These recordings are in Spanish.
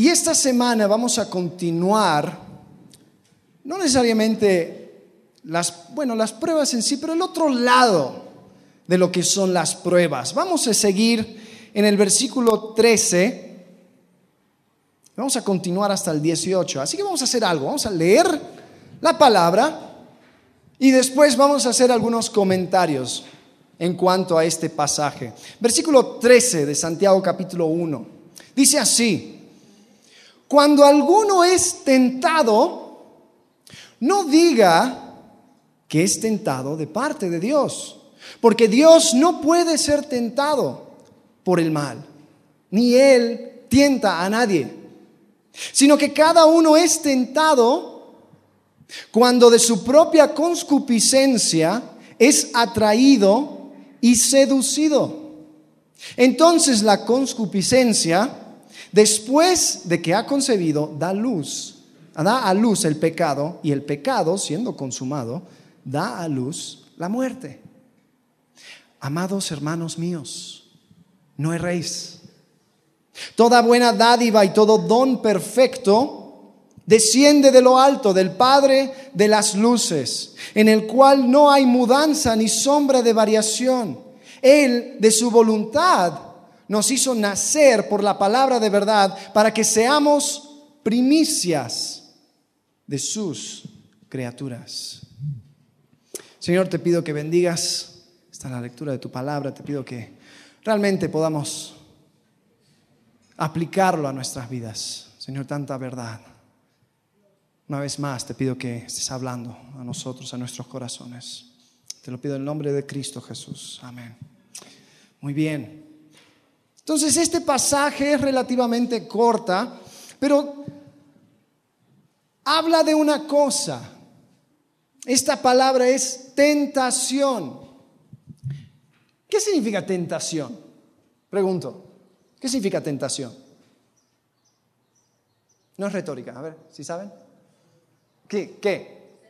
Y esta semana vamos a continuar, no necesariamente las, bueno, las pruebas en sí, pero el otro lado de lo que son las pruebas. Vamos a seguir en el versículo 13. Vamos a continuar hasta el 18. Así que vamos a hacer algo. Vamos a leer la palabra y después vamos a hacer algunos comentarios en cuanto a este pasaje. Versículo 13 de Santiago capítulo 1. Dice así, cuando alguno es tentado, no diga que es tentado de parte de Dios, porque Dios no puede ser tentado por el mal, ni Él tienta a nadie, sino que cada uno es tentado cuando de su propia conscupiscencia es atraído y seducido. Entonces la conscupiscencia, después de que ha concebido, da luz, da a luz el pecado y el pecado, siendo consumado, da a luz la muerte. Amados hermanos míos, no erréis. Toda buena dádiva y todo don perfecto desciende de lo alto, del Padre de las luces, en el cual no hay mudanza ni sombra de variación. Él, de su voluntad, nos hizo nacer por la palabra de verdad para que seamos primicias de sus criaturas. Señor, te pido que bendigas esta la lectura de tu palabra, te pido que realmente podamos aplicarlo a nuestras vidas. Señor, tanta verdad. Una vez más te pido que estés hablando a nosotros, a nuestros corazones. Te lo pido en nombre de Cristo Jesús. Amén. Muy bien. Entonces este pasaje es relativamente corta, pero habla de una cosa. Esta palabra es tentación. ¿Qué significa tentación? Pregunto. ¿Qué significa tentación? No es retórica, a ver, si saben? ¿Qué? ¿Qué?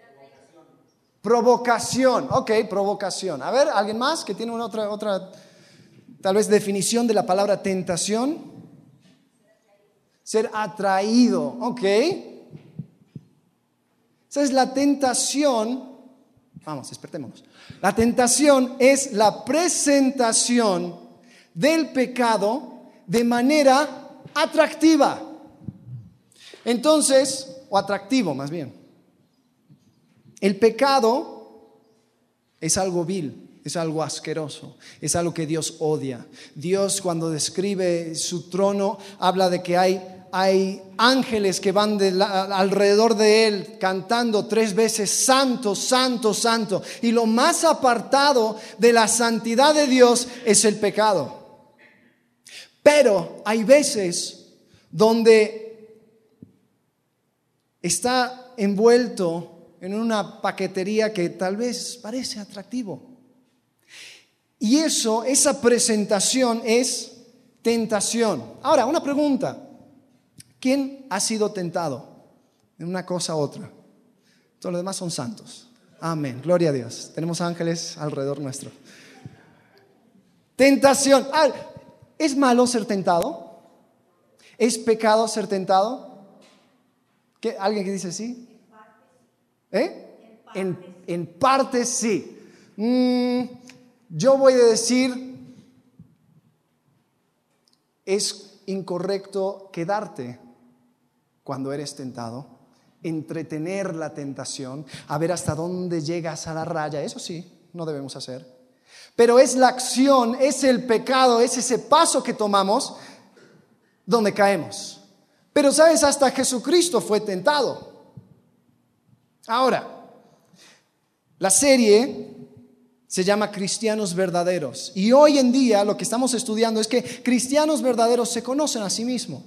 Provocación. Ok, provocación. A ver, ¿alguien más que tiene una otra, otra, tal vez definición de la palabra tentación? Ser atraído. Ok. Esa es la tentación. Vamos, despertémonos. La tentación es la presentación del pecado de manera atractiva. Entonces, o atractivo más bien. El pecado es algo vil, es algo asqueroso, es algo que Dios odia. Dios cuando describe su trono habla de que hay hay ángeles que van alrededor de él cantando tres veces, santo, santo, santo. Y lo más apartado de la santidad de Dios es el pecado. Pero hay veces donde está envuelto en una paquetería que tal vez parece atractivo. Y eso, esa presentación es tentación. Ahora, una pregunta. ¿Quién ha sido tentado en una cosa u otra? Todos los demás son santos. Amén. Gloria a Dios. Tenemos ángeles alrededor nuestro. Tentación. Ah, ¿Es malo ser tentado? ¿Es pecado ser tentado? ¿Qué? ¿Alguien que dice sí? ¿Eh? En, parte. sí. Mm, yo voy a decir, es incorrecto quedarte cuando eres tentado, entretener la tentación, a ver hasta dónde llegas a la raya, eso sí, no debemos hacer. Pero es la acción, es el pecado, es ese paso que tomamos donde caemos. Pero sabes, hasta Jesucristo fue tentado. Ahora, la serie se llama Cristianos Verdaderos. Y hoy en día lo que estamos estudiando es que cristianos verdaderos se conocen a sí mismos.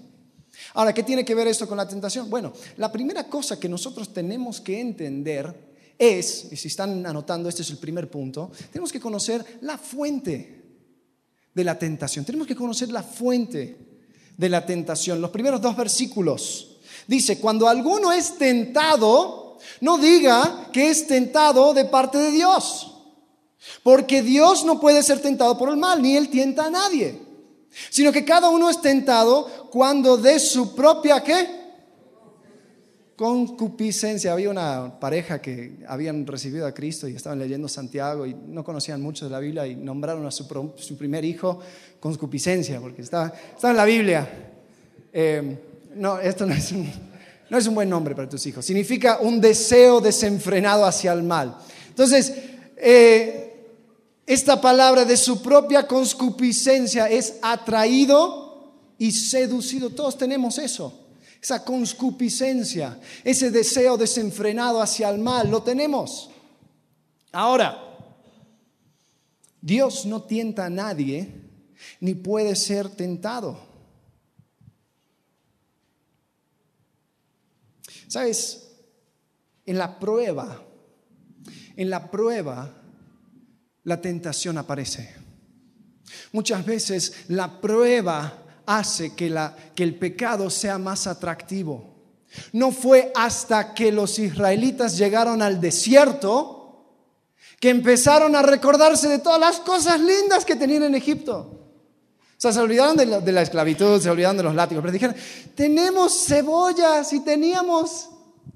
Ahora, ¿qué tiene que ver esto con la tentación? Bueno, la primera cosa que nosotros tenemos que entender es, y si están anotando, este es el primer punto, tenemos que conocer la fuente de la tentación. Tenemos que conocer la fuente de la tentación. Los primeros dos versículos. Dice, cuando alguno es tentado, no diga que es tentado de parte de Dios. Porque Dios no puede ser tentado por el mal, ni Él tienta a nadie. sino que cada uno es tentado cuando de su propia qué? Concupiscencia. Había una pareja que habían recibido a Cristo y estaban leyendo Santiago y no conocían mucho de la Biblia y nombraron a su, primer hijo concupiscencia, porque está, en la Biblia. Eh, no, esto no es, un, no es un buen nombre para tus hijos. Significa un deseo desenfrenado hacia el mal. Entonces, eh, esta palabra de su propia conscupiscencia es atraído y seducido. Todos tenemos eso. Esa conscupiscencia, ese deseo desenfrenado hacia el mal, lo tenemos. Ahora, Dios no tienta a nadie ni puede ser tentado. ¿Sabes? En la prueba, en la prueba, la tentación aparece. Muchas veces la prueba hace que, la, que el pecado sea más atractivo. No fue hasta que los israelitas llegaron al desierto que empezaron a recordarse de todas las cosas lindas que tenían en Egipto. O sea, se olvidaron de la, esclavitud, se olvidaron de los látigos, pero dijeron, tenemos cebollas y teníamos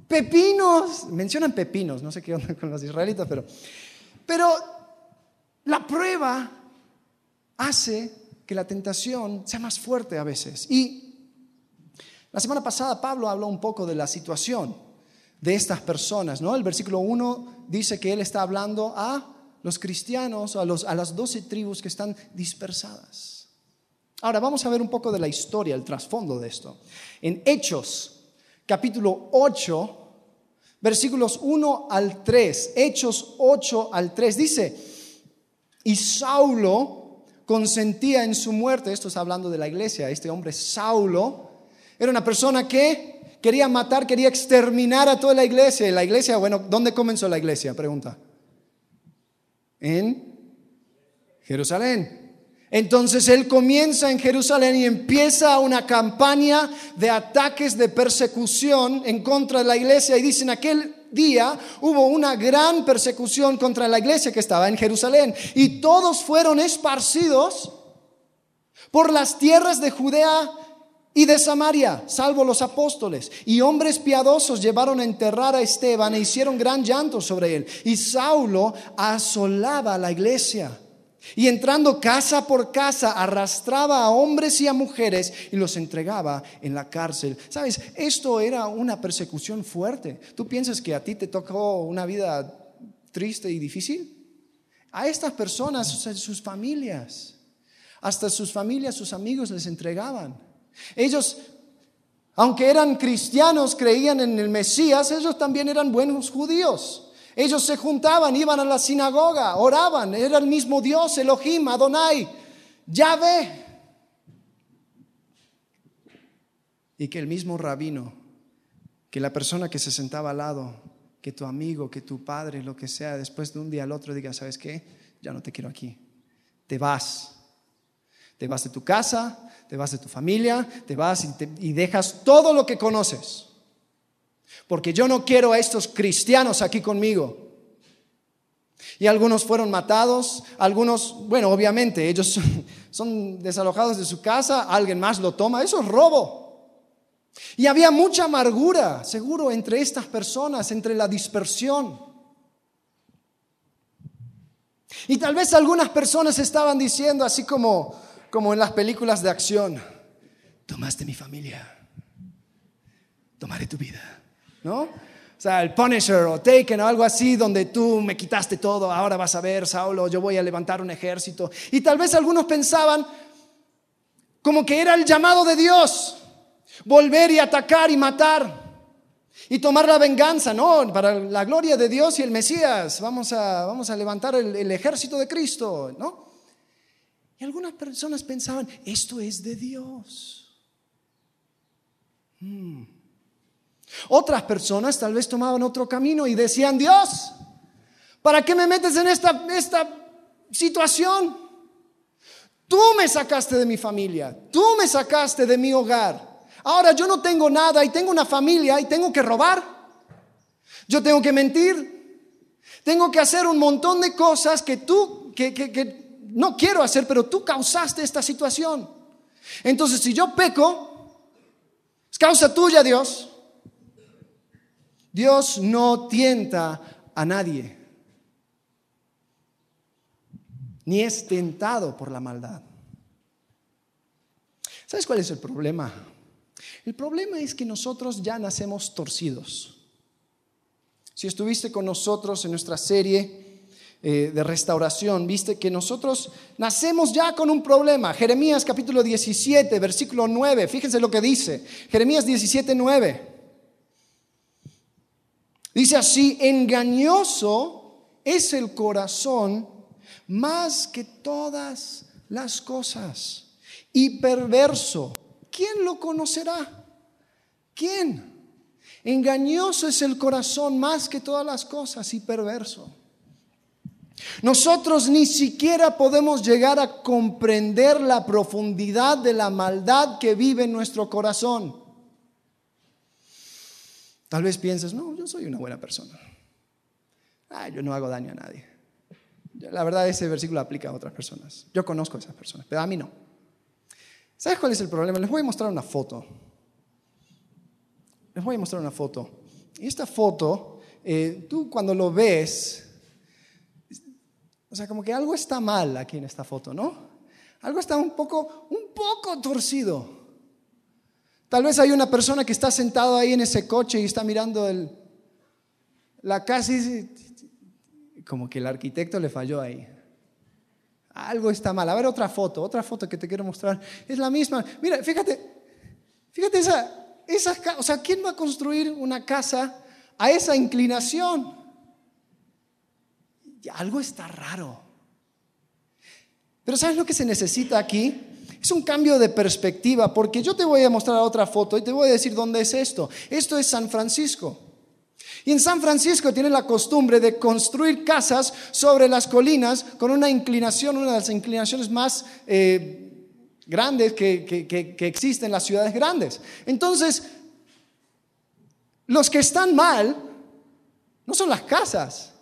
pepinos. Mencionan pepinos, no sé qué onda con los israelitas, pero, pero la prueba hace que la tentación sea más fuerte a veces. Y la semana pasada Pablo habló un poco de la situación de estas personas, ¿no? El versículo 1 dice que él está hablando a los cristianos, a, los, a las doce tribus que están dispersadas. Ahora vamos a ver un poco de la historia, el trasfondo de esto. En Hechos, capítulo 8, versículos 1 al 3, Hechos 8 al 3, dice, y Saulo consentía en su muerte, esto está hablando de la iglesia, este hombre Saulo era una persona que quería matar, quería exterminar a toda la iglesia. Y la iglesia, bueno, ¿dónde comenzó la iglesia? Pregunta. En Jerusalén. Entonces él comienza en Jerusalén y empieza una campaña de ataques, de persecución en contra de la iglesia. Y dicen, aquel día hubo una gran persecución contra la iglesia que estaba en Jerusalén y todos fueron esparcidos por las tierras de Judea y de Samaria, salvo los apóstoles. Y hombres piadosos llevaron a enterrar a Esteban e hicieron gran llanto sobre él. Y Saulo asolaba la iglesia y entrando casa por casa, arrastraba a hombres y a mujeres y los entregaba en la cárcel. Sabes, esto era una persecución fuerte. ¿Tú piensas que a ti te tocó una vida triste y difícil? A estas personas, sus familias, hasta sus familias, sus amigos les entregaban. Ellos, aunque eran cristianos, creían en el Mesías, ellos también eran buenos judíos. Ellos se juntaban, iban a la sinagoga, oraban, era el mismo Dios, Elohim, Adonai, Yahvé. Y que el mismo rabino, que la persona que se sentaba al lado, que tu amigo, que tu padre, lo que sea, después de un día al otro diga, ¿sabes qué? Ya no te quiero aquí. Te vas. Te vas de tu casa, te vas de tu familia, te vas y, y dejas todo lo que conoces porque yo no quiero a estos cristianos aquí conmigo. Y algunos fueron matados, algunos, bueno, obviamente, ellos son, desalojados de su casa, alguien más lo toma, eso es robo. Y había mucha amargura, seguro, entre estas personas, entre la dispersión. Y tal vez algunas personas estaban diciendo, así como, como en las películas de acción, tomaste mi familia, tomaré tu vida. ¿No? O sea, el Punisher o Taken o algo así, donde tú me quitaste todo, ahora vas a ver, Saulo, yo voy a levantar un ejército. Y tal vez algunos pensaban como que era el llamado de Dios, volver y atacar y matar y tomar la venganza, ¿no? Para la gloria de Dios y el Mesías, vamos a, vamos a levantar el, ejército de Cristo, ¿no? Y algunas personas pensaban, esto es de Dios. Hmm. Otras personas tal vez tomaban otro camino y decían, Dios, ¿para qué me metes en esta, esta situación? Tú me sacaste de mi familia, tú me sacaste de mi hogar. Ahora yo no tengo nada y tengo una familia y tengo que robar. Yo tengo que mentir. Tengo que hacer un montón de cosas que tú, que, que no quiero hacer, pero tú causaste esta situación. Entonces, si yo peco, es causa tuya, Dios. Dios no tienta a nadie, ni es tentado por la maldad. ¿Sabes cuál es el problema? El problema es que nosotros ya nacemos torcidos. Si estuviste con nosotros en nuestra serie eh, de restauración, viste que nosotros nacemos ya con un problema. Jeremías capítulo 17, versículo 9, fíjense lo que dice. Jeremías 17, 9. Dice así, engañoso es el corazón más que todas las cosas y perverso. ¿Quién lo conocerá? ¿Quién? Engañoso es el corazón más que todas las cosas y perverso. Nosotros ni siquiera podemos llegar a comprender la profundidad de la maldad que vive en nuestro corazón. Tal vez pienses, no, yo soy una buena persona. Ah, yo no hago daño a nadie. La verdad, ese versículo aplica a otras personas. Yo conozco a esas personas, pero a mí no. ¿Sabes cuál es el problema? Les voy a mostrar una foto. Les voy a mostrar una foto. Y esta foto, eh, tú cuando lo ves, o sea, como que algo está mal aquí en esta foto, ¿no? Algo está un poco, un poco torcido. Tal vez hay una persona que está sentado ahí en ese coche y está mirando el, la casa y como que el arquitecto le falló ahí. Algo está mal. A ver otra foto, otra foto que te quiero mostrar. Es la misma. Mira, fíjate, fíjate esa, esa, o sea, ¿quién va a construir una casa a esa inclinación? Algo está raro. Pero ¿sabes lo que se necesita aquí? Es un cambio de perspectiva, porque yo te voy a mostrar otra foto y te voy a decir dónde es esto. Esto es San Francisco. Y en San Francisco tienen la costumbre de construir casas sobre las colinas con una inclinación, una de las inclinaciones más eh, grandes que, que existen en las ciudades grandes. Entonces, los que están mal no son las casas,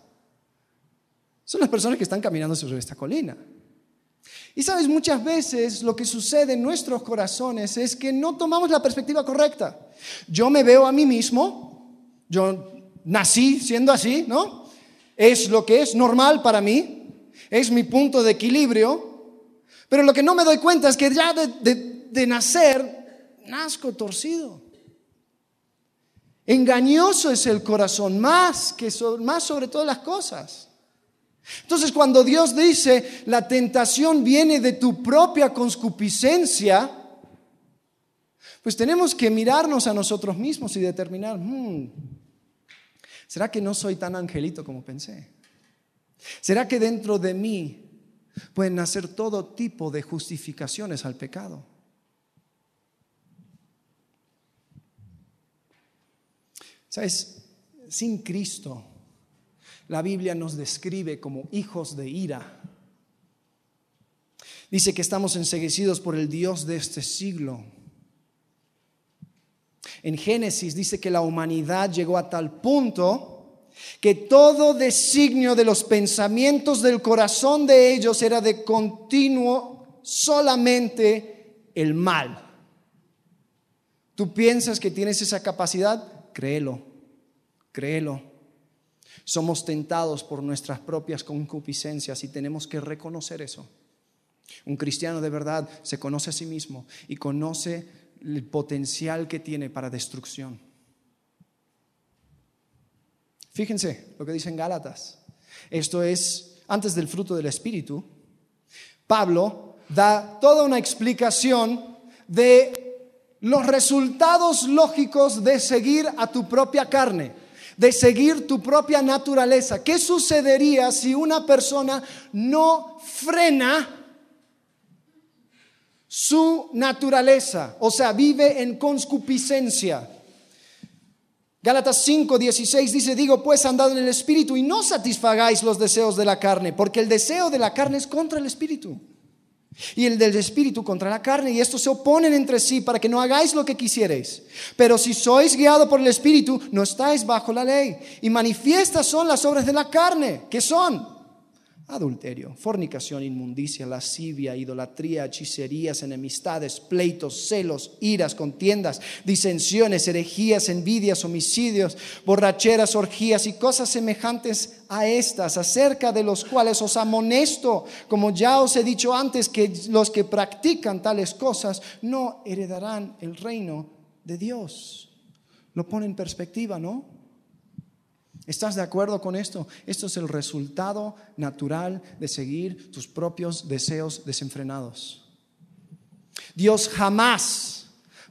son las personas que están caminando sobre esta colina. Y sabes, muchas veces lo que sucede en nuestros corazones es que no tomamos la perspectiva correcta. Yo me veo a mí mismo, yo nací siendo así, ¿no? Es lo que es normal para mí, es mi punto de equilibrio, pero lo que no me doy cuenta es que ya de, nacer nazco torcido. Engañoso es el corazón, más, que más sobre todas las cosas. Entonces cuando Dios dice, la tentación viene de tu propia concupiscencia, pues tenemos que mirarnos a nosotros mismos y determinar, hmm, ¿será que no soy tan angelito como pensé? ¿Será que dentro de mí pueden nacer todo tipo de justificaciones al pecado? ¿Sabes? Sin Cristo la Biblia nos describe como hijos de ira. Dice que estamos enseguecidos por el Dios de este siglo. En Génesis dice que la humanidad llegó a tal punto que todo designio de los pensamientos del corazón de ellos era de continuo solamente el mal. ¿Tú piensas que tienes esa capacidad? Créelo, créelo. Somos tentados por nuestras propias concupiscencias y tenemos que reconocer eso. Un cristiano de verdad se conoce a sí mismo y conoce el potencial que tiene para destrucción. Fíjense lo que dicen Gálatas. Esto es antes del fruto del Espíritu. Pablo da toda una explicación de los resultados lógicos de seguir a tu propia carne de seguir tu propia naturaleza. ¿Qué sucedería si una persona no frena su naturaleza? O sea, vive en conscupiscencia. Gálatas 5, 16 dice, digo, pues andad en el Espíritu y no satisfagáis los deseos de la carne, porque el deseo de la carne es contra el Espíritu y el del espíritu contra la carne, y estos se oponen entre sí para que no hagáis lo que quisierais. Pero si sois guiados por el espíritu, no estáis bajo la ley. Y manifiestas son las obras de la carne, que son adulterio, fornicación, inmundicia, lascivia, idolatría, hechicerías, enemistades, pleitos, celos, iras, contiendas, disensiones, herejías, envidias, homicidios, borracheras, orgías y cosas semejantes a estas, acerca de los cuales os amonesto, como ya os he dicho antes, que los que practican tales cosas no heredarán el reino de Dios. Lo pone en perspectiva, ¿no? ¿Estás de acuerdo con esto? Esto es el resultado natural de seguir tus propios deseos desenfrenados. Dios jamás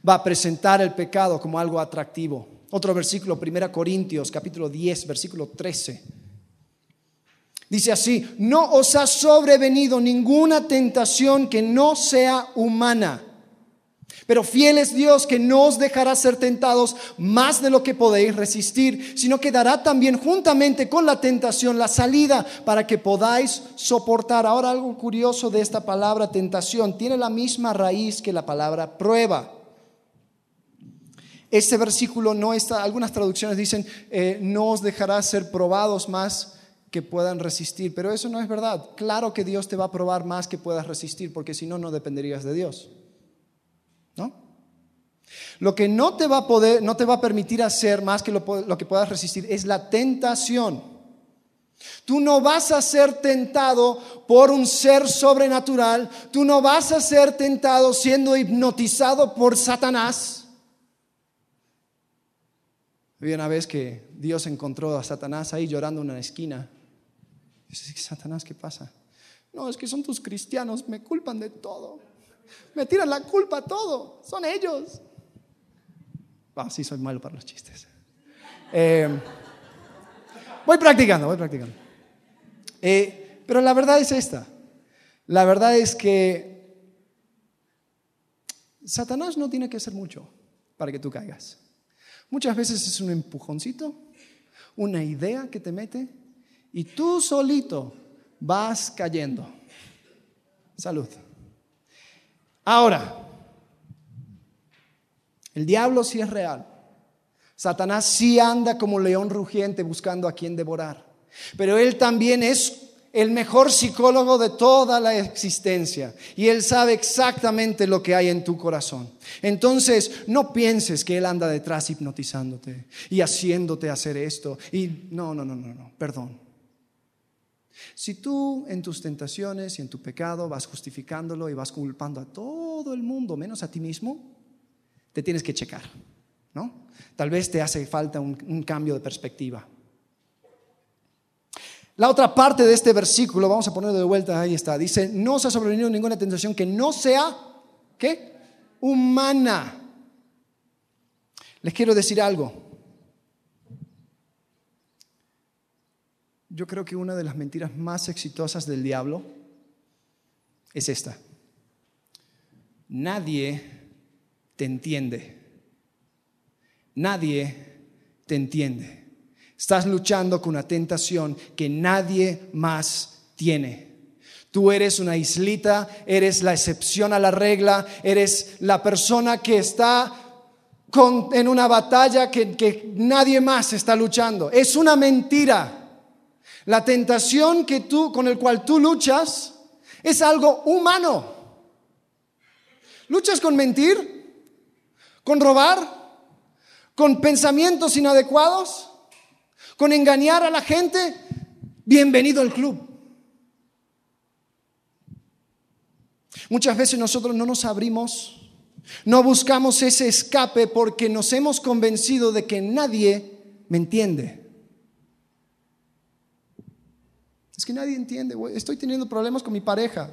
va a presentar el pecado como algo atractivo. Otro versículo, 1 Corintios capítulo 10, versículo 13. Dice así, no os ha sobrevenido ninguna tentación que no sea humana pero fiel es Dios que no os dejará ser tentados más de lo que podéis resistir, sino que dará también juntamente con la tentación la salida para que podáis soportar. Ahora algo curioso de esta palabra tentación, tiene la misma raíz que la palabra prueba. Este versículo no está, algunas traducciones dicen, eh, no os dejará ser probados más que puedan resistir, pero eso no es verdad. Claro que Dios te va a probar más que puedas resistir, porque si no, no dependerías de Dios. ¿No? Lo que no te va a poder, no te va a permitir hacer más que lo, que puedas resistir es la tentación. Tú no vas a ser tentado por un ser sobrenatural, tú no vas a ser tentado siendo hipnotizado por Satanás. Había una vez que Dios encontró a Satanás ahí llorando en una esquina. Dice, Satanás, ¿qué pasa? No, es que son tus cristianos, me culpan de todo. Me tiran la culpa a todo. Son ellos. Ah, sí, soy malo para los chistes. Eh, voy practicando, voy practicando. Eh, pero la verdad es esta. La verdad es que Satanás no tiene que hacer mucho para que tú caigas. Muchas veces es un empujoncito, una idea que te mete y tú solito vas cayendo. Salud. Ahora, el diablo sí es real. Satanás sí anda como león rugiente buscando a quien devorar. Pero él también es el mejor psicólogo de toda la existencia y él sabe exactamente lo que hay en tu corazón. Entonces, no pienses que él anda detrás hipnotizándote y haciéndote hacer esto. Y no, no, no, no, no, perdón. Si tú en tus tentaciones y en tu pecado vas justificándolo y vas culpando a todo el mundo menos a ti mismo, te tienes que checar, ¿no? Tal vez te hace falta un, cambio de perspectiva. La otra parte de este versículo, vamos a ponerlo de vuelta, ahí está, dice, no os ha sobrevenido ninguna tentación que no sea, ¿qué? Humana. Les quiero decir algo. Yo creo que una de las mentiras más exitosas del diablo es esta. Nadie te entiende. Nadie te entiende. Estás luchando con una tentación que nadie más tiene. Tú eres una islita, eres la excepción a la regla, eres la persona que está en una batalla que, que nadie más está luchando. Es una mentira. La tentación que tú, con el cual tú luchas es algo humano. ¿Luchas con mentir? ¿Con robar? ¿Con pensamientos inadecuados? ¿Con engañar a la gente? Bienvenido al club. Muchas veces nosotros no nos abrimos, no buscamos ese escape porque nos hemos convencido de que nadie me entiende. Es que nadie entiende, Estoy teniendo problemas con mi pareja.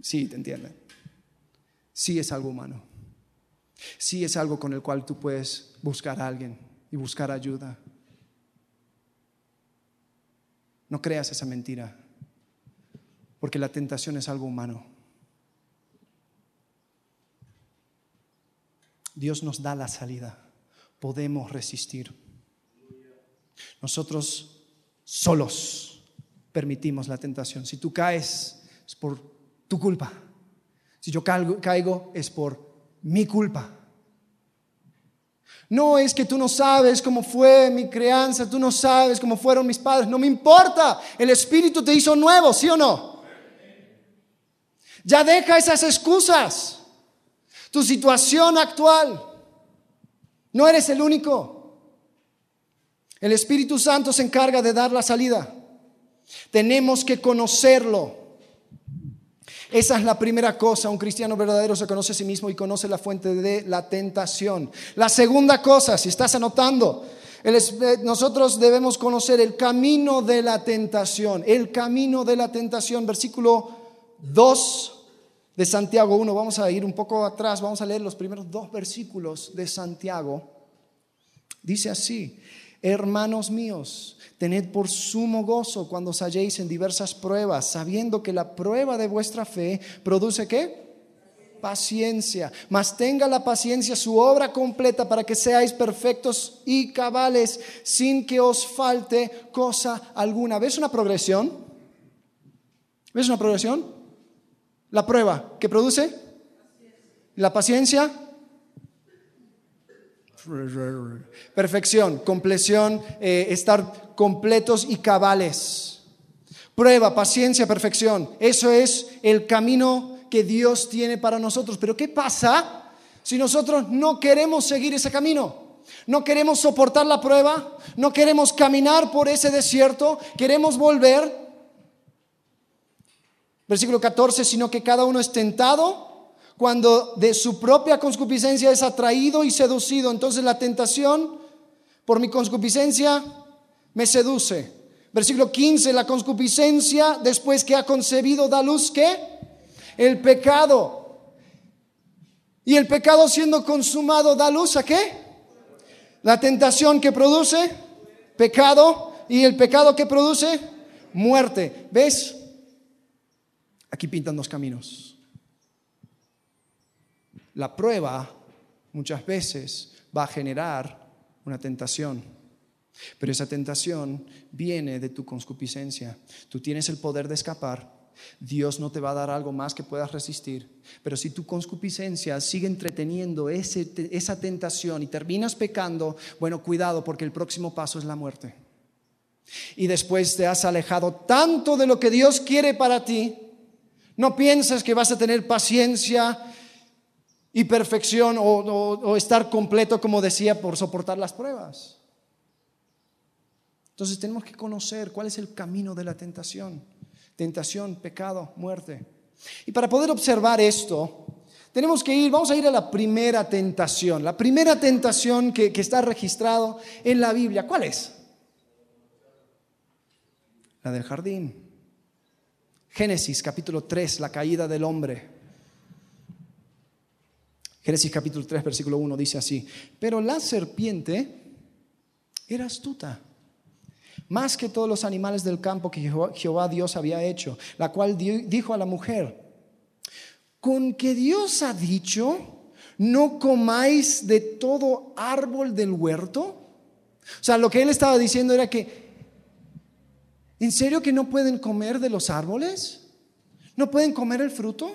Sí, te entienden. Sí es algo humano. Sí es algo con el cual tú puedes buscar a alguien y buscar ayuda. No creas esa mentira, porque la tentación es algo humano. Dios nos da la salida. Podemos resistir. Nosotros solos permitimos la tentación. Si tú caes, es por tu culpa. Si yo caigo, es por mi culpa. No es que tú no sabes cómo fue mi crianza, tú no sabes cómo fueron mis padres, no me importa. El Espíritu te hizo nuevo, ¿sí o no? Ya deja esas excusas. Tu situación actual. No eres el único. El Espíritu Santo se encarga de dar la salida. Tenemos que conocerlo. Esa es la primera cosa. Un cristiano verdadero se conoce a sí mismo y conoce la fuente de la tentación. La segunda cosa, si estás anotando, eh, nosotros debemos conocer el camino de la tentación. El camino de la tentación, versículo 2 de Santiago 1. Vamos a ir un poco atrás, vamos a leer los primeros dos versículos de Santiago. Dice así, hermanos míos, tened por sumo gozo cuando os halléis en diversas pruebas, sabiendo que la prueba de vuestra fe produce qué? Paciencia. Mas tenga la paciencia su obra completa para que seáis perfectos y cabales sin que os falte cosa alguna. ¿Ves una progresión? ¿Ves una progresión? La prueba, ¿qué produce? La paciencia. Perfección, compleción, eh, estar completos y cabales. Prueba, paciencia, perfección. Eso es el camino que Dios tiene para nosotros. Pero ¿qué pasa si nosotros no queremos seguir ese camino? No queremos soportar la prueba, no queremos caminar por ese desierto, queremos volver Versículo 14, sino que cada uno es tentado cuando de su propia concupiscencia es atraído y seducido. Entonces la tentación por mi concupiscencia me seduce. Versículo 15, la concupiscencia después que ha concebido da luz que el pecado. Y el pecado siendo consumado da luz a qué? La tentación que produce pecado y el pecado que produce muerte. ¿Ves? Aquí pintan dos caminos. La prueba muchas veces va a generar una tentación, pero esa tentación viene de tu concupiscencia. Tú tienes el poder de escapar. Dios no te va a dar algo más que puedas resistir. Pero si tu concupiscencia sigue entreteniendo esa tentación y terminas pecando, bueno, cuidado porque el próximo paso es la muerte. Y después te has alejado tanto de lo que Dios quiere para ti no pienses que vas a tener paciencia y perfección o, estar completo, como decía, por soportar las pruebas. Entonces tenemos que conocer cuál es el camino de la tentación. Tentación, pecado, muerte. Y para poder observar esto, tenemos que ir, vamos a ir a la primera tentación. La primera tentación que, está registrado en la Biblia, ¿cuál es? La del jardín. Génesis capítulo 3, la caída del hombre. Génesis capítulo 3, versículo 1 dice así, pero la serpiente era astuta, más que todos los animales del campo que Jehová Dios había hecho, la cual dijo a la mujer, con que Dios ha dicho, no comáis de todo árbol del huerto. O sea, lo que él estaba diciendo era que ¿En serio que no pueden comer de los árboles? ¿No pueden comer el fruto?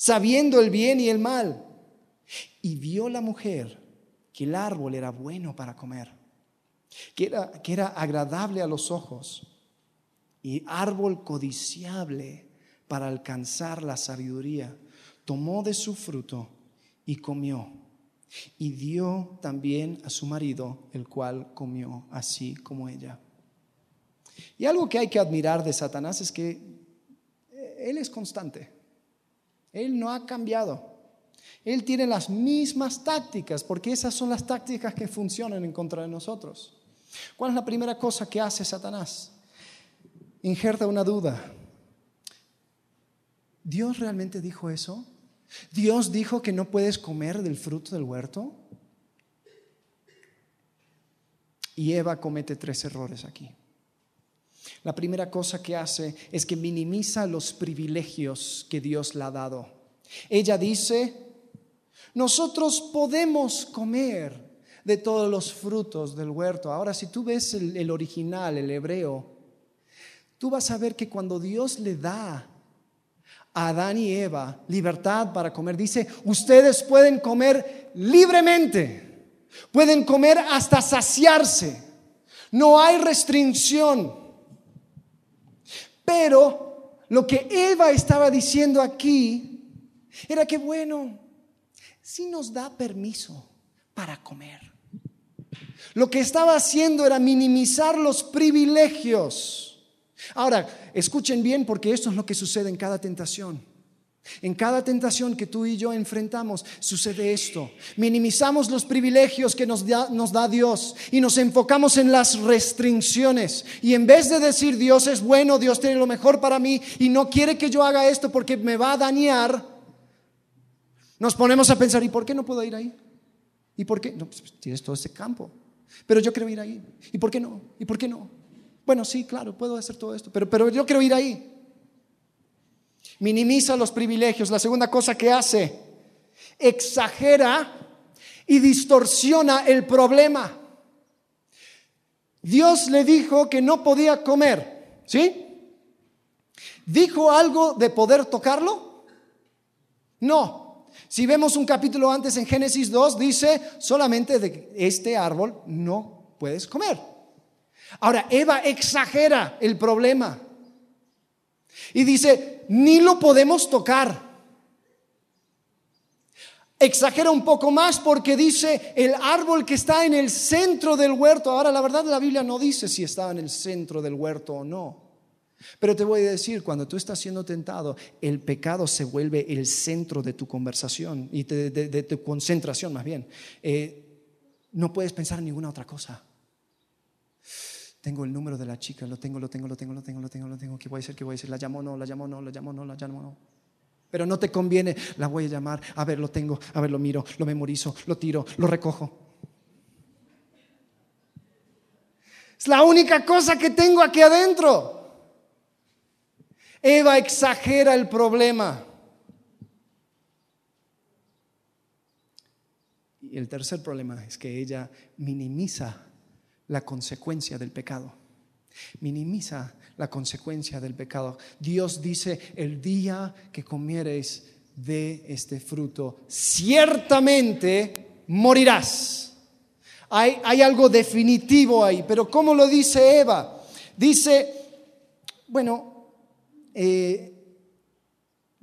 sabiendo el bien y el mal. Y vio la mujer que el árbol era bueno para comer, que era, que era agradable a los ojos y árbol codiciable para alcanzar la sabiduría. Tomó de su fruto y comió y dio también a su marido, el cual comió así como ella. Y algo que hay que admirar de Satanás es que eh, él es constante. Él no ha cambiado. Él tiene las mismas tácticas, porque esas son las tácticas que funcionan en contra de nosotros. ¿Cuál es la primera cosa que hace Satanás? Injerta una duda. ¿Dios realmente dijo eso? Dios dijo que no puedes comer del fruto del huerto. Y Eva comete tres errores aquí. La primera cosa que hace es que minimiza los privilegios que Dios le ha dado. Ella dice, nosotros podemos comer de todos los frutos del huerto. Ahora, si tú ves el, original, el hebreo, tú vas a ver que cuando Dios le da a Adán y Eva libertad para comer, dice, ustedes pueden comer libremente, pueden comer hasta saciarse, no hay restricción. Pero lo que Eva estaba diciendo aquí era que, bueno, si nos da permiso para comer. Lo que estaba haciendo era minimizar los privilegios. Ahora, escuchen bien porque esto es lo que sucede en cada tentación. En cada tentación que tú y yo enfrentamos sucede esto. Minimizamos los privilegios que nos da, Dios y nos enfocamos en las restricciones. Y en vez de decir Dios es bueno, Dios tiene lo mejor para mí y no quiere que yo haga esto porque me va a dañar, nos ponemos a pensar, ¿y por qué no puedo ir ahí? ¿Y por qué? No, pues, tienes todo este campo. Pero yo quiero ir ahí. ¿Y por qué no? ¿Y por qué no? Bueno, sí, claro, puedo hacer todo esto, pero, pero yo quiero ir ahí. Minimiza los privilegios. La segunda cosa que hace, exagera y distorsiona el problema. Dios le dijo que no podía comer, ¿sí? ¿Dijo algo de poder tocarlo? No. Si vemos un capítulo antes en Génesis 2, dice solamente de este árbol no puedes comer. Ahora, Eva exagera el problema y dice, ni lo podemos tocar. Exagera un poco más porque dice el árbol que está en el centro del huerto. Ahora, la verdad, la Biblia no dice si estaba en el centro del huerto o no. Pero te voy a decir, cuando tú estás siendo tentado, el pecado se vuelve el centro de tu conversación y de, tu concentración más bien. Eh, no puedes pensar en ninguna otra cosa. Tengo el número de la chica, lo tengo, lo tengo, lo tengo, lo tengo, lo tengo, lo tengo. ¿Qué voy a hacer? ¿Qué voy a decir? La llamo no, la llamo no, la llamo no, la llamo no. Pero no te conviene, la voy a llamar, a ver, lo tengo, a ver, lo miro, lo memorizo, lo tiro, lo recojo. Es la única cosa que tengo aquí adentro. Eva exagera el problema. Y el tercer problema es que ella minimiza la consecuencia del pecado. Minimiza la consecuencia del pecado. Dios dice, el día que comieres de este fruto, ciertamente morirás. Hay, hay algo definitivo ahí, pero ¿cómo lo dice Eva? Dice, bueno, eh,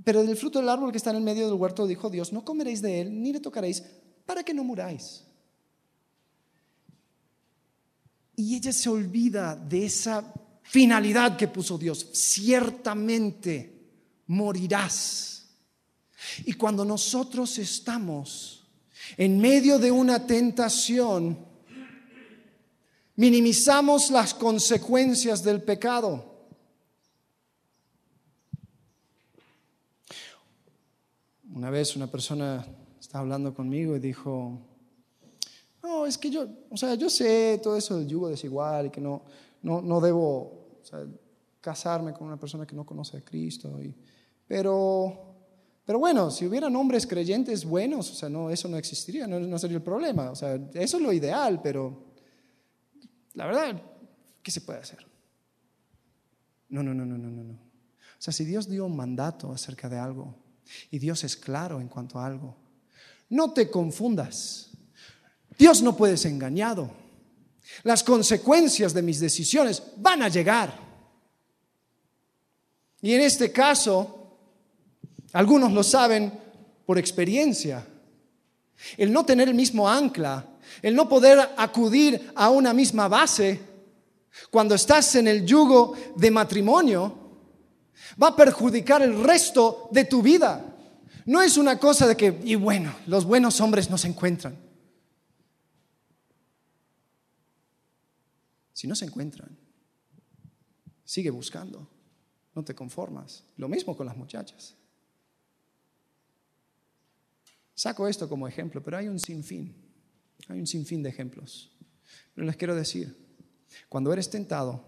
pero del fruto del árbol que está en el medio del huerto dijo Dios, no comeréis de él ni le tocaréis para que no muráis. Y ella se olvida de esa finalidad que puso Dios. Ciertamente morirás. Y cuando nosotros estamos en medio de una tentación, minimizamos las consecuencias del pecado. Una vez una persona estaba hablando conmigo y dijo, es que yo, o sea, yo sé todo eso del yugo desigual y que no, no, no debo casarme con una persona que no conoce a Cristo. pero, pero bueno, si hubieran hombres creyentes buenos, o sea, no, eso no existiría, no, no sería el problema. O sea, eso es lo ideal, pero la verdad, ¿qué se puede hacer? No, no, no, no, no, no. O sea, si Dios dio un mandato acerca de algo, y Dios es claro en cuanto a algo. No te confundas. Dios no puede ser engañado. Las consecuencias de mis decisiones van a llegar. Y en este caso, algunos lo saben por experiencia. El no tener el mismo ancla, el no poder acudir a una misma base cuando estás en el yugo de matrimonio, va a perjudicar el resto de tu vida. No es una cosa de que, y bueno, los buenos hombres no se encuentran. Si no se encuentran, sigue buscando, no te conformas. Lo mismo con las muchachas. Saco esto como ejemplo, pero hay un sinfín, hay un sinfín de ejemplos. Pero les quiero decir, cuando eres tentado,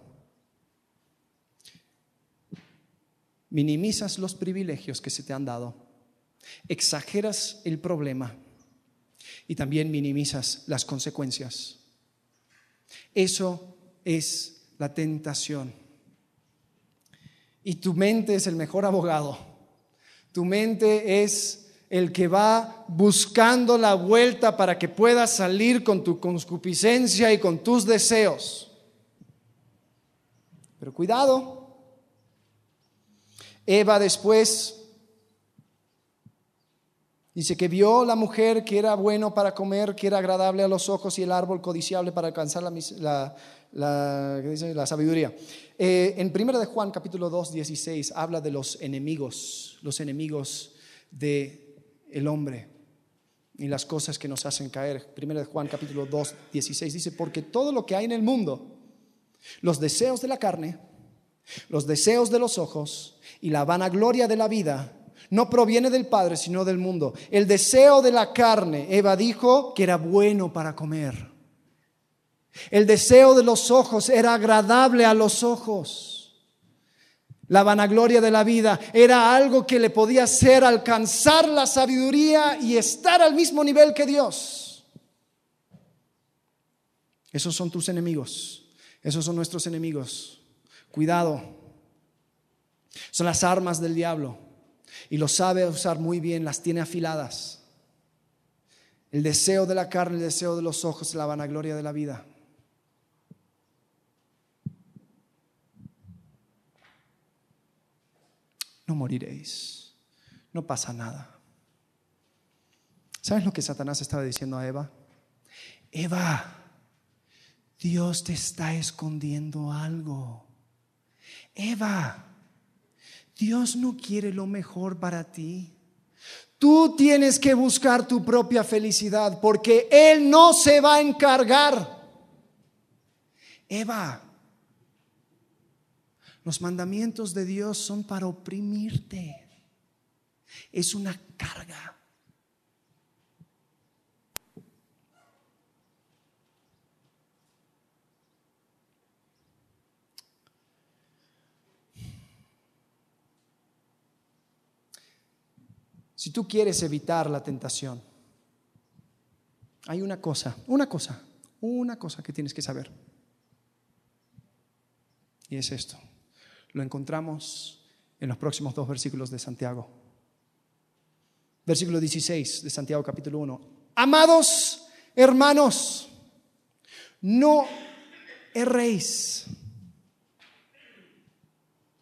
minimizas los privilegios que se te han dado, exageras el problema y también minimizas las consecuencias. Eso es la tentación. Y tu mente es el mejor abogado. Tu mente es el que va buscando la vuelta para que puedas salir con tu concupiscencia y con tus deseos. Pero cuidado. Eva después dice que vio la mujer que era bueno para comer, que era agradable a los ojos y el árbol codiciable para alcanzar la, la, sabiduría. Eh, en 1 de Juan capítulo 2, 16 habla de los enemigos, los enemigos de el hombre y las cosas que nos hacen caer. Primero de Juan capítulo 2, 16 dice, porque todo lo que hay en el mundo, los deseos de la carne, los deseos de los ojos y la vanagloria de la vida, no proviene del Padre, sino del mundo. El deseo de la carne, Eva dijo que era bueno para comer. El deseo de los ojos era agradable a los ojos. La vanagloria de la vida era algo que le podía hacer alcanzar la sabiduría y estar al mismo nivel que Dios. Esos son tus enemigos. Esos son nuestros enemigos. Cuidado. Son las armas del diablo. Y lo sabe usar muy bien, las tiene afiladas. El deseo de la carne, el deseo de los ojos, la vanagloria de la vida. no moriréis, no pasa nada. ¿Sabes lo que Satanás estaba diciendo a Eva? Eva, Dios te está escondiendo algo. Eva, Dios no quiere lo mejor para ti. Tú tienes que buscar tu propia felicidad porque Él no se va a encargar. Eva, los mandamientos de Dios son para oprimirte. Es una carga. Si tú quieres evitar la tentación, hay una cosa, una cosa, una cosa que tienes que saber. Y es esto. Lo encontramos en los próximos dos versículos de Santiago. Versículo 16 de Santiago capítulo 1. Amados hermanos, no erréis.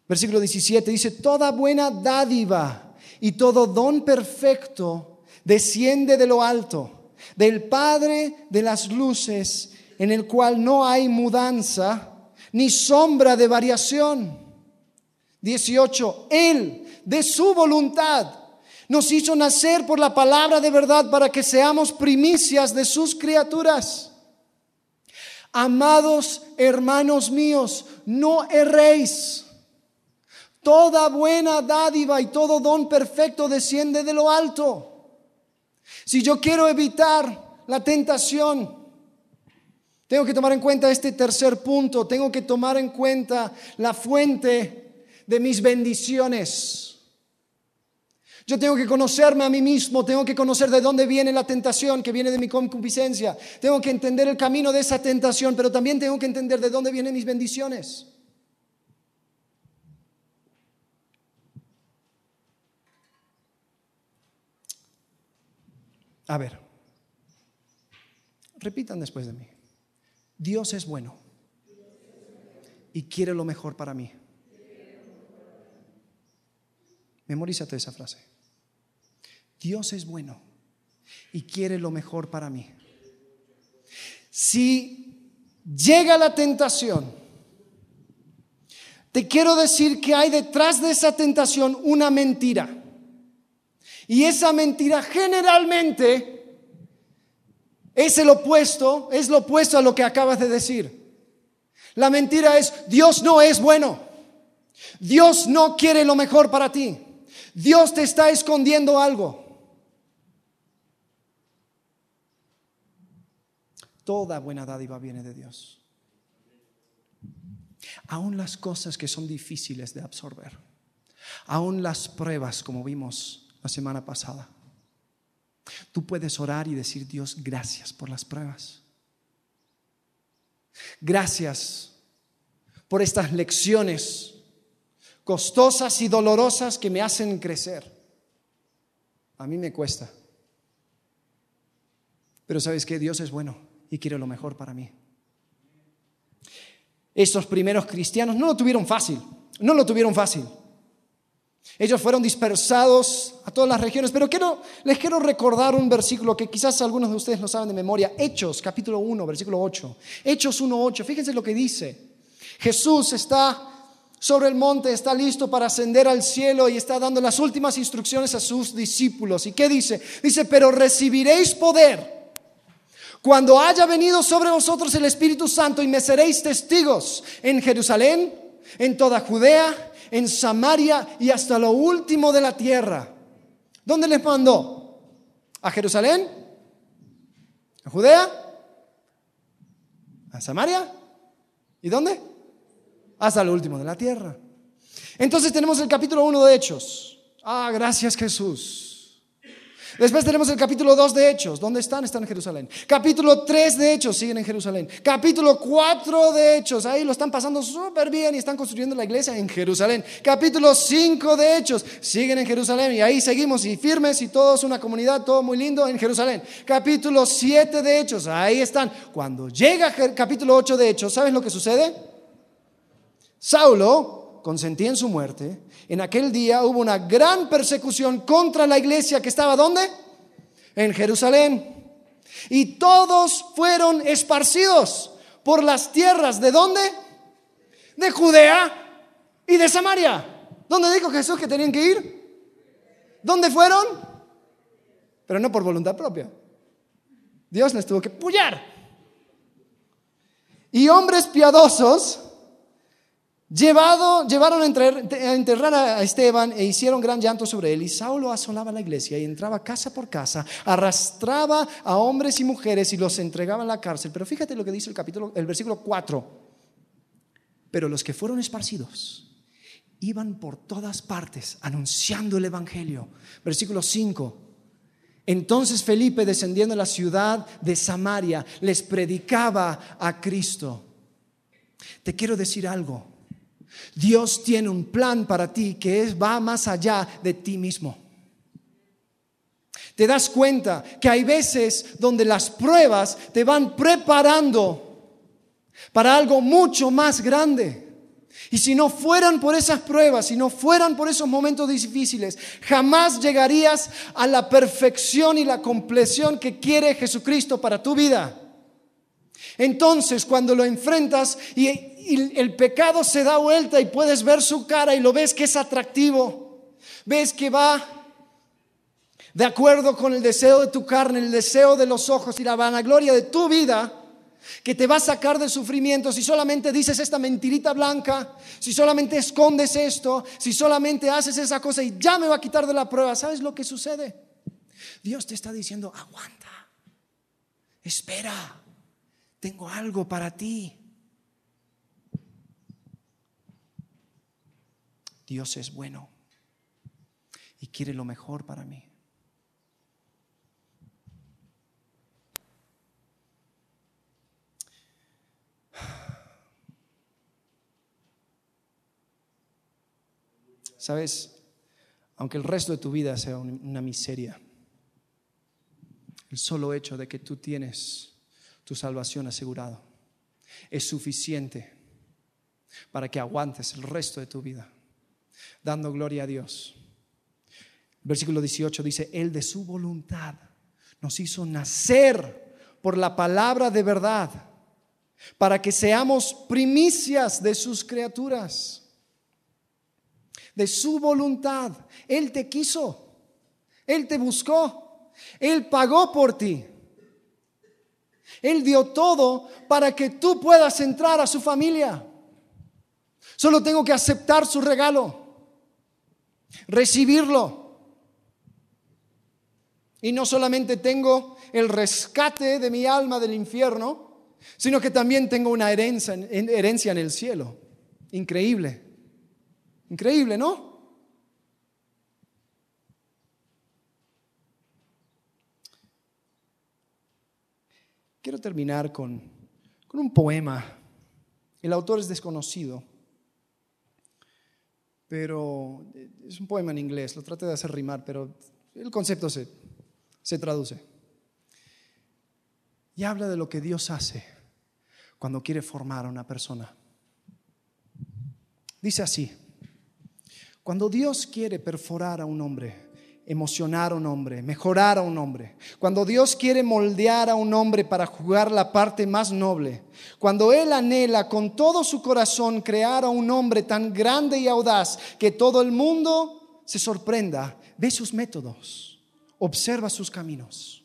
Versículo 17 dice, toda buena dádiva y todo don perfecto desciende de lo alto, del Padre de las luces, en el cual no hay mudanza ni sombra de variación 18. Él, de su voluntad, nos hizo nacer por la palabra de verdad para que seamos primicias de sus criaturas. Amados hermanos míos, no erréis. Toda buena dádiva y todo don perfecto desciende de lo alto. Si yo quiero evitar la tentación, tengo que tomar en cuenta este tercer punto, tengo que tomar en cuenta la fuente de mis bendiciones. Yo tengo que conocerme a mí mismo, tengo que conocer de dónde viene la tentación que viene de mi concupiscencia. Tengo que entender el camino de esa tentación, pero también tengo que entender de dónde vienen mis bendiciones. A ver, repitan después de mí. Dios es bueno y quiere lo mejor para mí. Memorízate esa frase. Dios es bueno y quiere lo mejor para mí. Si llega la tentación, te quiero decir que hay detrás de esa tentación una mentira. Y esa mentira generalmente es el opuesto, es lo opuesto a lo que acabas de decir. La mentira es, Dios no es bueno. Dios no quiere lo mejor para ti. Dios te está escondiendo algo. toda buena dádiva viene de Dios. Aún las cosas que son difíciles de absorber, aún las pruebas como vimos semana pasada, tú puedes orar y decir, Dios, gracias por las pruebas. Gracias por estas lecciones costosas y dolorosas que me hacen crecer. A mí me cuesta. Pero sabes que Dios es bueno y quiere lo mejor para mí. Estos primeros cristianos no lo tuvieron fácil, no lo tuvieron fácil. Ellos fueron dispersados a todas las regiones, pero quiero, les quiero recordar un versículo que quizás algunos de ustedes no saben de memoria. Hechos, capítulo 1, versículo 8. Hechos 1, 8. Fíjense lo que dice. Jesús está sobre el monte, está listo para ascender al cielo y está dando las últimas instrucciones a sus discípulos. ¿Y qué dice? Dice, pero recibiréis poder cuando haya venido sobre vosotros el Espíritu Santo y me seréis testigos en Jerusalén, en toda Judea, en Samaria y hasta lo último de la tierra. ¿Dónde les mandó? ¿A Jerusalén? ¿A Judea? ¿A Samaria? ¿Y dónde? Hasta lo último de la tierra. Entonces tenemos el capítulo 1 de Hechos. Ah, gracias Jesús. Después tenemos el capítulo 2 de Hechos. ¿Dónde están? Están en Jerusalén. Capítulo 3 de Hechos, siguen en Jerusalén. Capítulo 4 de Hechos, ahí lo están pasando súper bien y están construyendo la iglesia en Jerusalén. Capítulo 5 de Hechos, siguen en Jerusalén y ahí seguimos y firmes y todos una comunidad, todo muy lindo en Jerusalén. Capítulo 7 de Hechos, ahí están. Cuando llega capítulo 8 de Hechos, ¿sabes lo que sucede? Saulo consentía en su muerte en aquel día hubo una gran persecución contra la iglesia que estaba ¿dónde? En Jerusalén. Y todos fueron esparcidos por las tierras de dónde? De Judea y de Samaria. ¿Dónde dijo Jesús que tenían que ir? ¿Dónde fueron? Pero no por voluntad propia. Dios les tuvo que pullar. Y hombres piadosos Llevado, llevaron a enterrar a Esteban e hicieron gran llanto sobre él. Y Saulo asolaba la iglesia y entraba casa por casa, arrastraba a hombres y mujeres y los entregaba en la cárcel. Pero fíjate lo que dice el capítulo, el versículo 4. Pero los que fueron esparcidos iban por todas partes anunciando el evangelio. Versículo 5. Entonces Felipe, descendiendo a la ciudad de Samaria, les predicaba a Cristo. Te quiero decir algo. Dios tiene un plan para ti que va más allá de ti mismo. Te das cuenta que hay veces donde las pruebas te van preparando para algo mucho más grande. Y si no fueran por esas pruebas, si no fueran por esos momentos difíciles, jamás llegarías a la perfección y la compleción que quiere Jesucristo para tu vida. Entonces, cuando lo enfrentas y el pecado se da vuelta y puedes ver su cara y lo ves que es atractivo. Ves que va de acuerdo con el deseo de tu carne, el deseo de los ojos y la vanagloria de tu vida, que te va a sacar del sufrimiento si solamente dices esta mentirita blanca, si solamente escondes esto, si solamente haces esa cosa y ya me va a quitar de la prueba. ¿Sabes lo que sucede? Dios te está diciendo, aguanta, espera, tengo algo para ti. Dios es bueno y quiere lo mejor para mí. Sabes, aunque el resto de tu vida sea una miseria, el solo hecho de que tú tienes tu salvación asegurado es suficiente para que aguantes el resto de tu vida dando gloria a Dios. Versículo 18 dice, Él de su voluntad nos hizo nacer por la palabra de verdad, para que seamos primicias de sus criaturas. De su voluntad. Él te quiso, Él te buscó, Él pagó por ti. Él dio todo para que tú puedas entrar a su familia. Solo tengo que aceptar su regalo recibirlo. Y no solamente tengo el rescate de mi alma del infierno, sino que también tengo una herencia, herencia en el cielo. Increíble. Increíble, ¿no? Quiero terminar con, con un poema. El autor es desconocido, pero es un poema en inglés. Lo traté de hacer rimar, pero el concepto se, se traduce. Y habla de lo que Dios hace cuando quiere formar a una persona. Dice así, cuando Dios quiere perforar a un hombre, emocionar a un hombre, mejorar a un hombre. Cuando Dios quiere moldear a un hombre para jugar la parte más noble. Cuando Él anhela con todo su corazón crear a un hombre tan grande y audaz que todo el mundo se sorprenda, ve sus métodos, observa sus caminos.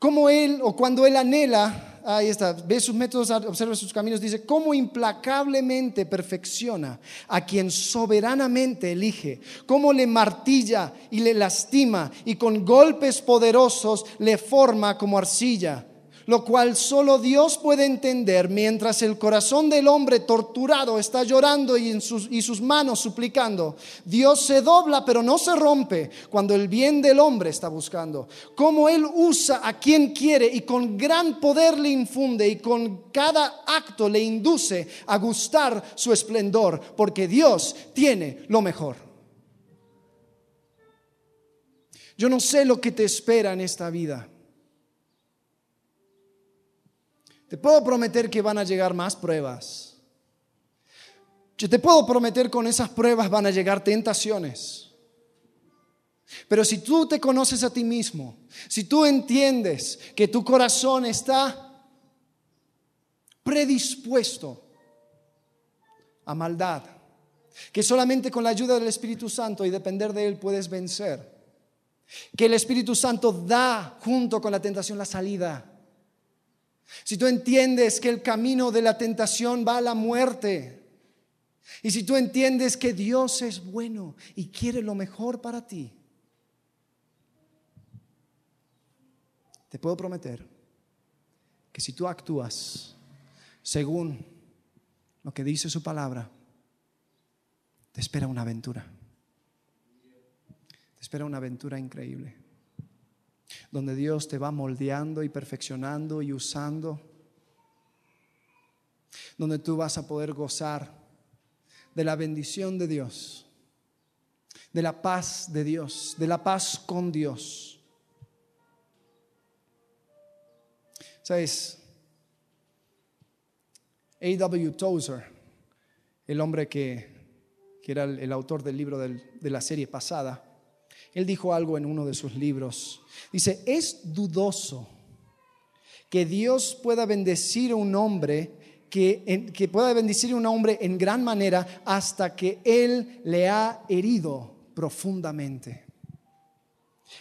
Como Él o cuando Él anhela ahí está, ve sus métodos, observa sus caminos, dice, cómo implacablemente perfecciona a quien soberanamente elige, cómo le martilla y le lastima y con golpes poderosos le forma como arcilla lo cual solo Dios puede entender mientras el corazón del hombre torturado está llorando y, sus, y sus manos suplicando. Dios se dobla pero no se rompe cuando el bien del hombre está buscando. Como Él usa a quien quiere y con gran poder le infunde y con cada acto le induce a gustar su esplendor, porque Dios tiene lo mejor. Yo no sé lo que te espera en esta vida. Te puedo prometer que van a llegar más pruebas. Yo te puedo prometer con esas pruebas van a llegar tentaciones. Pero si tú te conoces a ti mismo, si tú entiendes que tu corazón está predispuesto a maldad, que solamente con la ayuda del Espíritu Santo y depender de Él puedes vencer, que el Espíritu Santo da junto con la tentación la salida, si tú entiendes que el camino de la tentación va a la muerte, y si tú entiendes que Dios es bueno y quiere lo mejor para ti, te puedo prometer que si tú actúas según lo que dice su palabra, te espera una aventura. Te espera una aventura increíble donde Dios te va moldeando y perfeccionando y usando, donde tú vas a poder gozar de la bendición de Dios, de la paz de Dios, de la paz con Dios. ¿Sabes? A.W. Tozer, el hombre que, era el, autor del libro de la serie pasada, él dijo algo en uno de sus libros. Dice, es dudoso que Dios pueda bendecir a un hombre que, que, pueda bendecir a un hombre en gran manera hasta que Él le ha herido profundamente.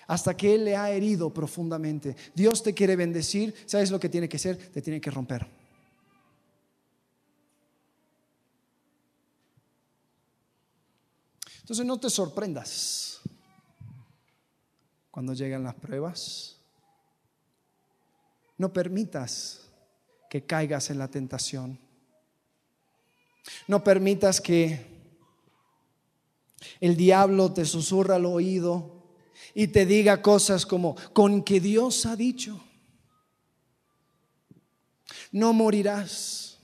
Hasta que Él le ha herido profundamente. Dios te quiere bendecir. ¿Sabes lo que tiene que ser? Te tiene que romper. Entonces no te sorprendas cuando llegan las pruebas. No permitas que caigas en la tentación. No permitas que el diablo te susurra al oído y te diga cosas como, con que Dios ha dicho, no morirás.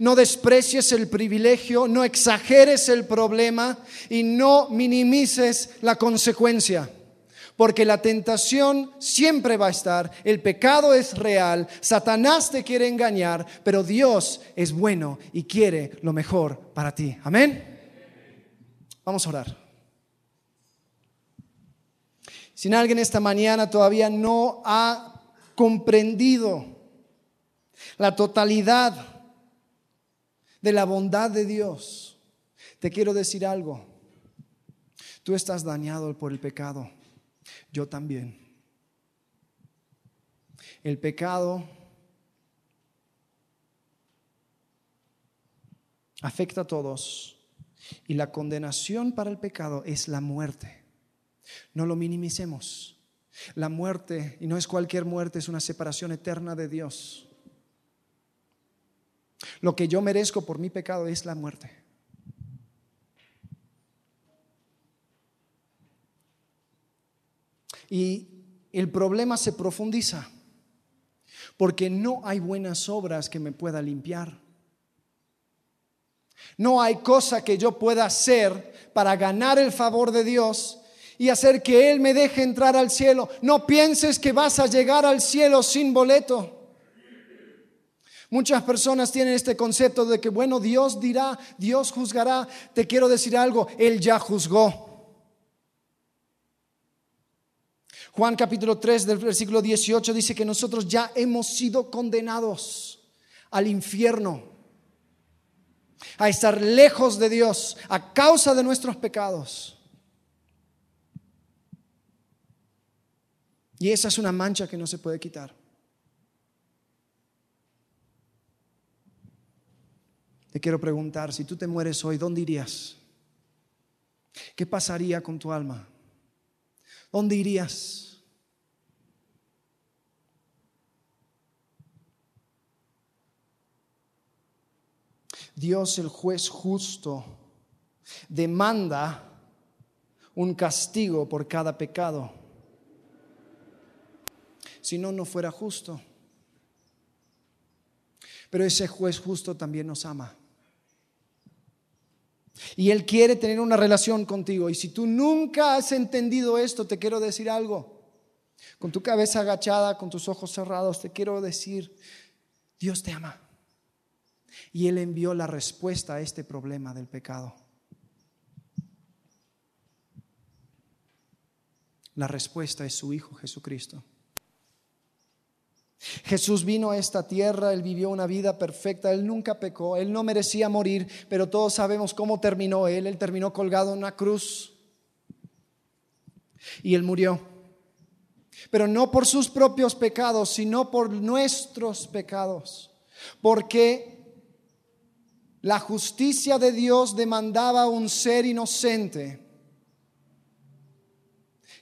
No desprecies el privilegio, no exageres el problema y no minimices la consecuencia. Porque la tentación siempre va a estar, el pecado es real, Satanás te quiere engañar, pero Dios es bueno y quiere lo mejor para ti. Amén. Vamos a orar. Si alguien esta mañana todavía no ha comprendido la totalidad de la bondad de Dios, te quiero decir algo. Tú estás dañado por el pecado. Yo también. El pecado afecta a todos y la condenación para el pecado es la muerte. No lo minimicemos. La muerte, y no es cualquier muerte, es una separación eterna de Dios. Lo que yo merezco por mi pecado es la muerte. Y el problema se profundiza porque no hay buenas obras que me pueda limpiar. No hay cosa que yo pueda hacer para ganar el favor de Dios y hacer que Él me deje entrar al cielo. No pienses que vas a llegar al cielo sin boleto. Muchas personas tienen este concepto de que, bueno, Dios dirá, Dios juzgará. Te quiero decir algo, Él ya juzgó. Juan capítulo 3 del versículo 18 dice que nosotros ya hemos sido condenados al infierno, a estar lejos de Dios a causa de nuestros pecados. Y esa es una mancha que no se puede quitar. Quiero preguntar, si tú te mueres hoy, ¿dónde irías? ¿Qué pasaría con tu alma? ¿Dónde irías? Dios, el juez justo, demanda un castigo por cada pecado. Si no, no fuera justo. Pero ese juez justo también nos ama. Y Él quiere tener una relación contigo. Y si tú nunca has entendido esto, te quiero decir algo. Con tu cabeza agachada, con tus ojos cerrados, te quiero decir, Dios te ama. Y Él envió la respuesta a este problema del pecado. La respuesta es su Hijo Jesucristo. Jesús vino a esta tierra, Él vivió una vida perfecta, Él nunca pecó, Él no merecía morir, pero todos sabemos cómo terminó Él. Él terminó colgado en una cruz y Él murió. Pero no por sus propios pecados, sino por nuestros pecados. Porque la justicia de Dios demandaba un ser inocente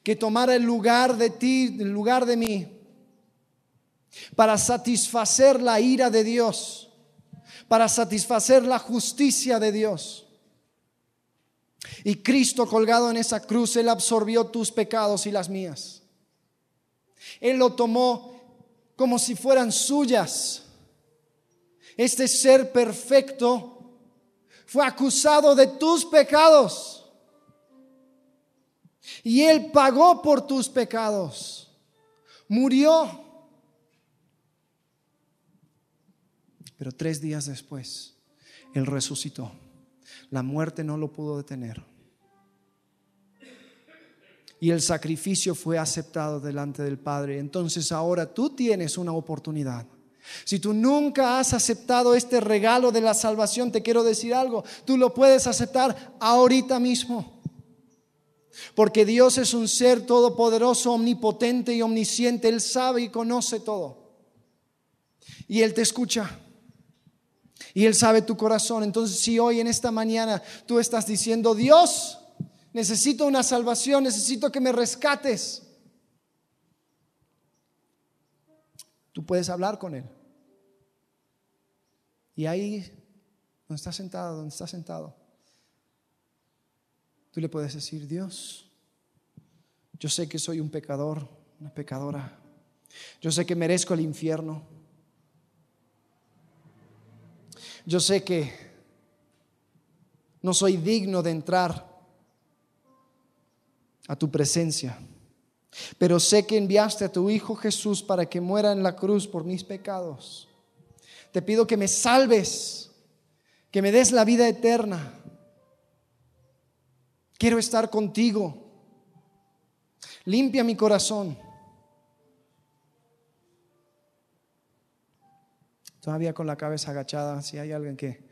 que tomara el lugar de ti, el lugar de mí para satisfacer la ira de Dios, para satisfacer la justicia de Dios. Y Cristo colgado en esa cruz, Él absorbió tus pecados y las mías. Él lo tomó como si fueran suyas. Este ser perfecto fue acusado de tus pecados. Y Él pagó por tus pecados. Murió Pero tres días después, Él resucitó. La muerte no lo pudo detener. Y el sacrificio fue aceptado delante del Padre. Entonces ahora tú tienes una oportunidad. Si tú nunca has aceptado este regalo de la salvación, te quiero decir algo. Tú lo puedes aceptar ahorita mismo. Porque Dios es un ser todopoderoso, omnipotente y omnisciente. Él sabe y conoce todo. Y Él te escucha. Y Él sabe tu corazón. Entonces, si hoy en esta mañana tú estás diciendo, Dios, necesito una salvación, necesito que me rescates, tú puedes hablar con Él. Y ahí, donde está sentado, donde está sentado, tú le puedes decir, Dios, yo sé que soy un pecador, una pecadora. Yo sé que merezco el infierno. Yo sé que no soy digno de entrar a tu presencia, pero sé que enviaste a tu Hijo Jesús para que muera en la cruz por mis pecados. Te pido que me salves, que me des la vida eterna. Quiero estar contigo. Limpia mi corazón. Todavía con la cabeza agachada, si hay alguien que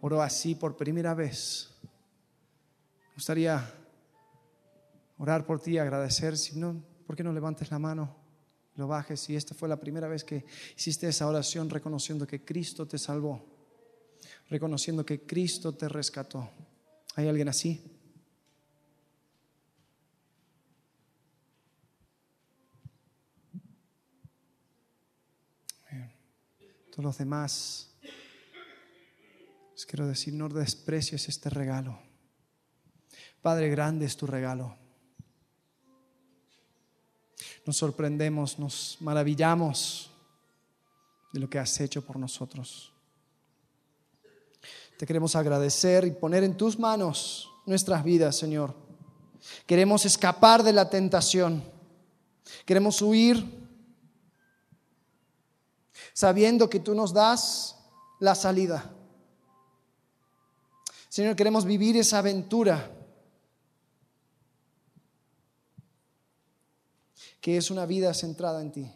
oró así por primera vez, me gustaría orar por ti, agradecer, si no, ¿por qué no levantes la mano? Lo bajes si esta fue la primera vez que hiciste esa oración reconociendo que Cristo te salvó, reconociendo que Cristo te rescató. ¿Hay alguien así? Todos los demás, les quiero decir, no desprecies este regalo. Padre, grande es tu regalo. Nos sorprendemos, nos maravillamos de lo que has hecho por nosotros. Te queremos agradecer y poner en tus manos nuestras vidas, Señor. Queremos escapar de la tentación. Queremos huir sabiendo que tú nos das la salida. Señor, queremos vivir esa aventura que es una vida centrada en ti.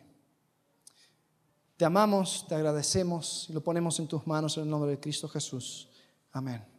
Te amamos, te agradecemos y lo ponemos en tus manos en el nombre de Cristo Jesús. Amén.